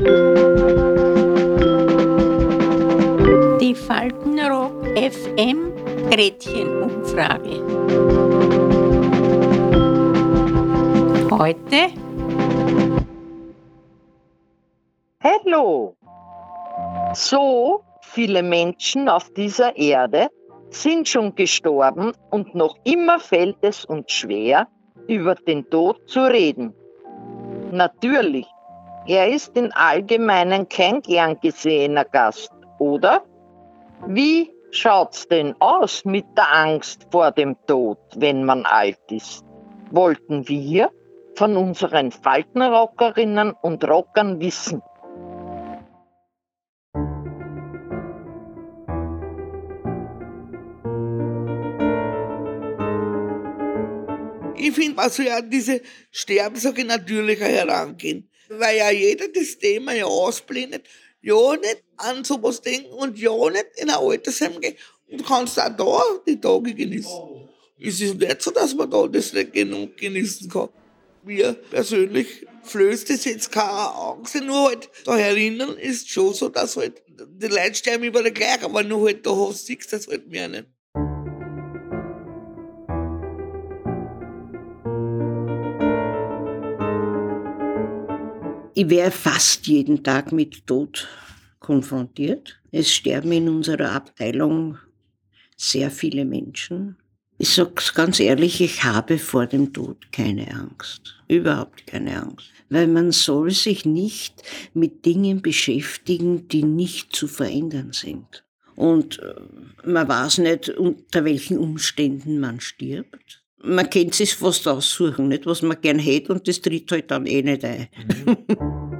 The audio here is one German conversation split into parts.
Die Faltenrock FM Gretchenumfrage. Heute Hallo! So viele Menschen auf dieser Erde sind schon gestorben und noch immer fällt es uns schwer, über den Tod zu reden. Natürlich, er ist in Allgemeinen kein gern gesehener Gast, oder? Wie schaut's denn aus mit der Angst vor dem Tod, wenn man alt ist? Wollten wir von unseren Faltenrockerinnen und Rockern wissen, Ich finde, soll ja an diese Sterbenssache natürlicher herangehen. Weil ja jeder das Thema ja ausblendet, ja nicht an sowas denken und ja nicht in ein Altersheim gehen. Und kannst auch da die Tage genießen. Es ist nicht so, dass man da das nicht genug genießen kann. Mir persönlich flößt es jetzt keine Angst, nur halt da herinnen ist schon so, dass halt die Leute sterben über der gleich, aber nur halt da hast du das halt mehr nicht. Ich wäre fast jeden Tag mit Tod konfrontiert. Es sterben in unserer Abteilung sehr viele Menschen. Ich sag's ganz ehrlich, ich habe vor dem Tod keine Angst. Überhaupt keine Angst. Weil man soll sich nicht mit Dingen beschäftigen, die nicht zu verändern sind. Und äh, man weiß nicht, unter welchen Umständen man stirbt man kennt sich fast aussuchen, nicht, was man gern hätte und das tritt halt dann eh nicht ein.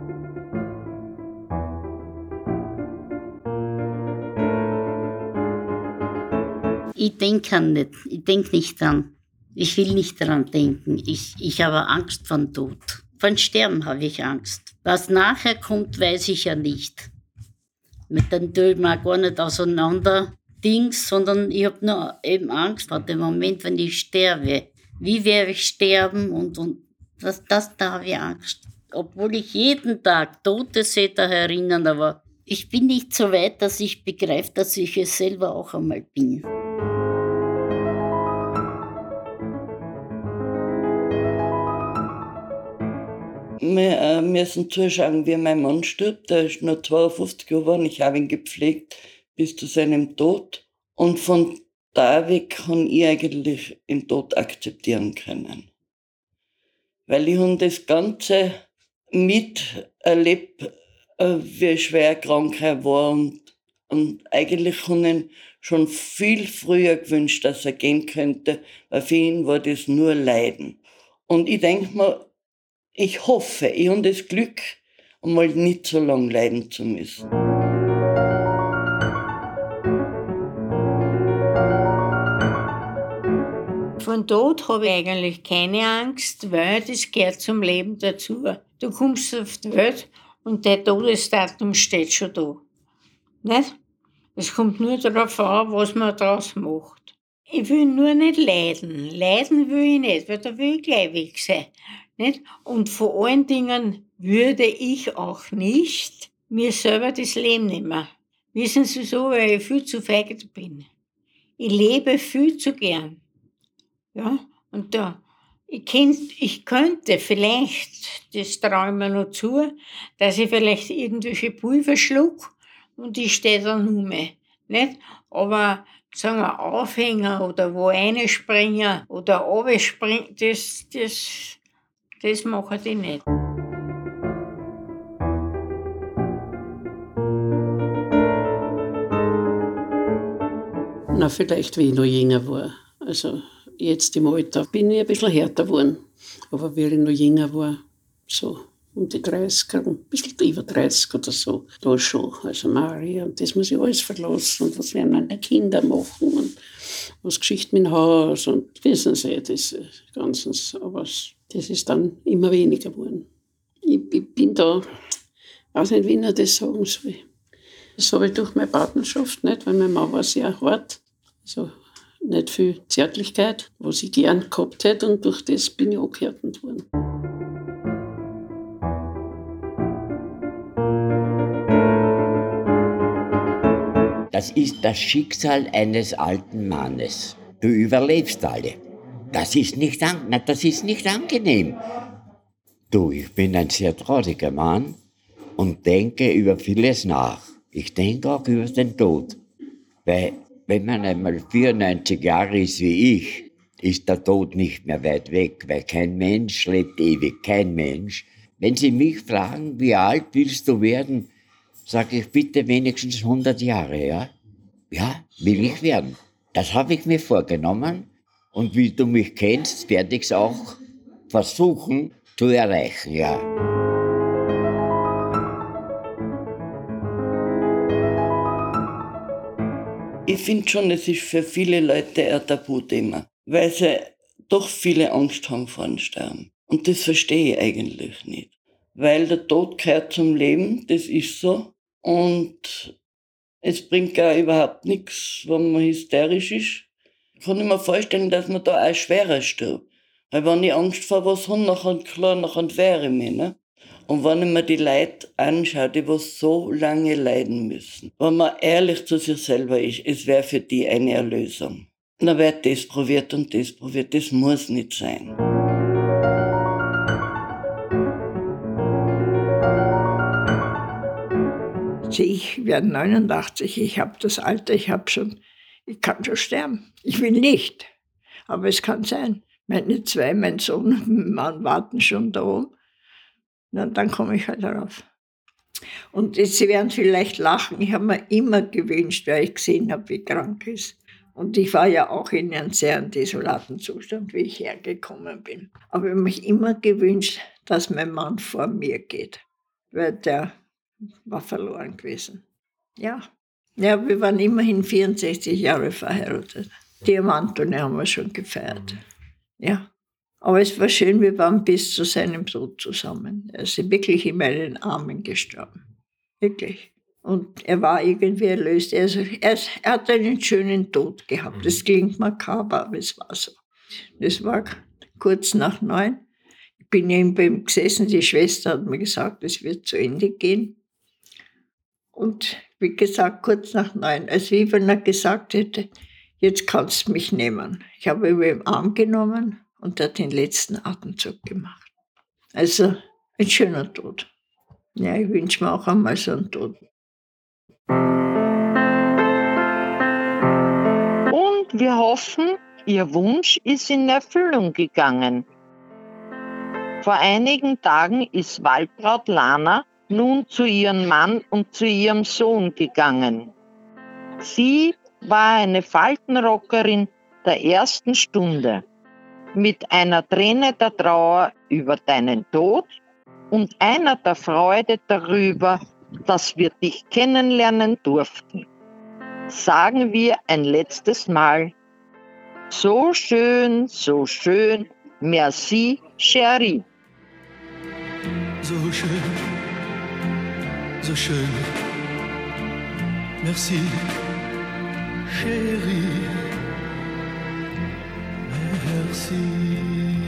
ich denke nicht, ich denke nicht dran. Ich will nicht daran denken. Ich, ich habe Angst vor Tod. Von Sterben habe ich Angst. Was nachher kommt, weiß ich ja nicht. Mit dem Tod mal gar nicht auseinander. Dings, sondern ich habe nur eben Angst vor dem Moment, wenn ich sterbe. Wie werde ich sterben und, und das, das, da habe ich Angst. Obwohl ich jeden Tag Tote sehe, da erinnern, aber ich bin nicht so weit, dass ich begreife, dass ich es selber auch einmal bin. Wir äh, müssen zuschauen, wie mein Mann stirbt. Der ist nur 52 geworden. Ich habe ihn gepflegt bis zu seinem Tod. Und von da weg kann ich eigentlich den Tod akzeptieren können. Weil ich habe das Ganze miterlebt, äh, wie schwer krank er war und, und eigentlich habe ich schon viel früher gewünscht, dass er gehen könnte, weil für ihn war das nur Leiden. Und ich denke mir, ich hoffe, ich habe das Glück, einmal nicht so lange leiden zu müssen. Von Tod habe ich eigentlich keine Angst, weil das gehört zum Leben dazu. Du kommst auf die Welt und der Todesdatum steht schon da. Nicht? Es kommt nur darauf an, was man daraus macht. Ich will nur nicht leiden. Leiden will ich nicht, weil da will ich gleich weg sein. Nicht? Und vor allen Dingen würde ich auch nicht mir selber das Leben nehmen. Wissen Sie so, weil ich viel zu feige bin. Ich lebe viel zu gern. Ja, und da, ich, kennt, ich könnte vielleicht, das traue ich mir noch zu, dass ich vielleicht irgendwelche Pulver schluck und ich stehe dann um. Nicht? Aber sagen wir Aufhänger oder wo eine springen oder springen, das, das, das mache ich nicht. Na, vielleicht, wie ich noch jünger war. Also jetzt im Alter bin ich ein bisschen härter geworden. Aber wie ich noch jünger war, so um die 30, ein bisschen über 30 oder so, da schon. Also Maria, und das muss ich alles verlassen und was werden meine Kinder machen und was Geschichte mit dem Haus und wissen Sie, das Ganze. Aber das ist dann immer weniger geworden. Ich, ich bin da, weiß nicht, wie ich das sagen soll. Das habe ich durch meine Partnerschaft nicht, weil mein Mann war sehr hart. Also nicht viel Zärtlichkeit, was ich gern gehabt hätte und durch das bin ich abgehärtet worden. Das ist das Schicksal eines alten Mannes. Du überlebst alle. Das ist nicht, an, na, das ist nicht angenehm. Du, ich bin ein sehr trauriger Mann und denke über vieles nach. Ich denke auch über den Tod. Weil wenn man einmal 94 Jahre ist wie ich, ist der Tod nicht mehr weit weg, weil kein Mensch lebt ewig, kein Mensch. Wenn Sie mich fragen, wie alt willst du werden, sage ich bitte wenigstens 100 Jahre, ja? Ja, will ich werden. Das habe ich mir vorgenommen und wie du mich kennst, werde ich es auch versuchen zu erreichen, ja. Ich finde schon, es ist für viele Leute ein Tabuthema weil sie doch viele Angst haben vor dem Sterben. Und das verstehe ich eigentlich nicht. Weil der Tod gehört zum Leben, das ist so. Und es bringt gar überhaupt nichts, wenn man hysterisch ist. Ich kann mir vorstellen, dass man da auch schwerer stirbt. Weil wenn ich Angst vor was habe, nachher klar, nachher wäre ich mich, ne? Und wenn ich mir die Leute anschaue, die was so lange leiden müssen, wenn man ehrlich zu sich selber ist, es wäre für die eine Erlösung. Da wird das probiert und das probiert. Das muss nicht sein. Ich werde 89, ich habe das Alter, ich habe schon, ich kann schon sterben. Ich will nicht, aber es kann sein. Meine zwei, mein Sohn und mein Mann warten schon da oben. Na, dann komme ich halt darauf. Und Sie werden vielleicht lachen, ich habe mir immer gewünscht, weil ich gesehen habe, wie krank ist. Und ich war ja auch in einem sehr desolaten Zustand, wie ich hergekommen bin. Aber ich habe mich immer gewünscht, dass mein Mann vor mir geht, weil der war verloren gewesen. Ja, ja wir waren immerhin 64 Jahre verheiratet. Diamantone haben wir schon gefeiert. Ja, aber es war schön, wir waren bis zu seinem Tod zusammen. Er ist wirklich in meinen Armen gestorben. Wirklich. Und er war irgendwie erlöst. Also er, er hat einen schönen Tod gehabt. Das klingt makaber, aber es war so. Das war kurz nach neun. Ich bin neben ihm gesessen. Die Schwester hat mir gesagt, es wird zu Ende gehen. Und wie gesagt, kurz nach neun, als wie wenn er gesagt hätte, jetzt kannst du mich nehmen. Ich habe ihn im Arm genommen und hat den letzten Atemzug gemacht. Also ein schöner Tod. Ja, ich wünsche mir auch einmal so einen Tod. Und wir hoffen, Ihr Wunsch ist in Erfüllung gegangen. Vor einigen Tagen ist Waldbraut Lana nun zu ihrem Mann und zu ihrem Sohn gegangen. Sie war eine Faltenrockerin der ersten Stunde, mit einer Träne der Trauer über deinen Tod und einer der Freude darüber, dass wir dich kennenlernen durften. Sagen wir ein letztes Mal, so schön, so schön, merci, chérie. So schön, so schön, merci, chérie, have seen.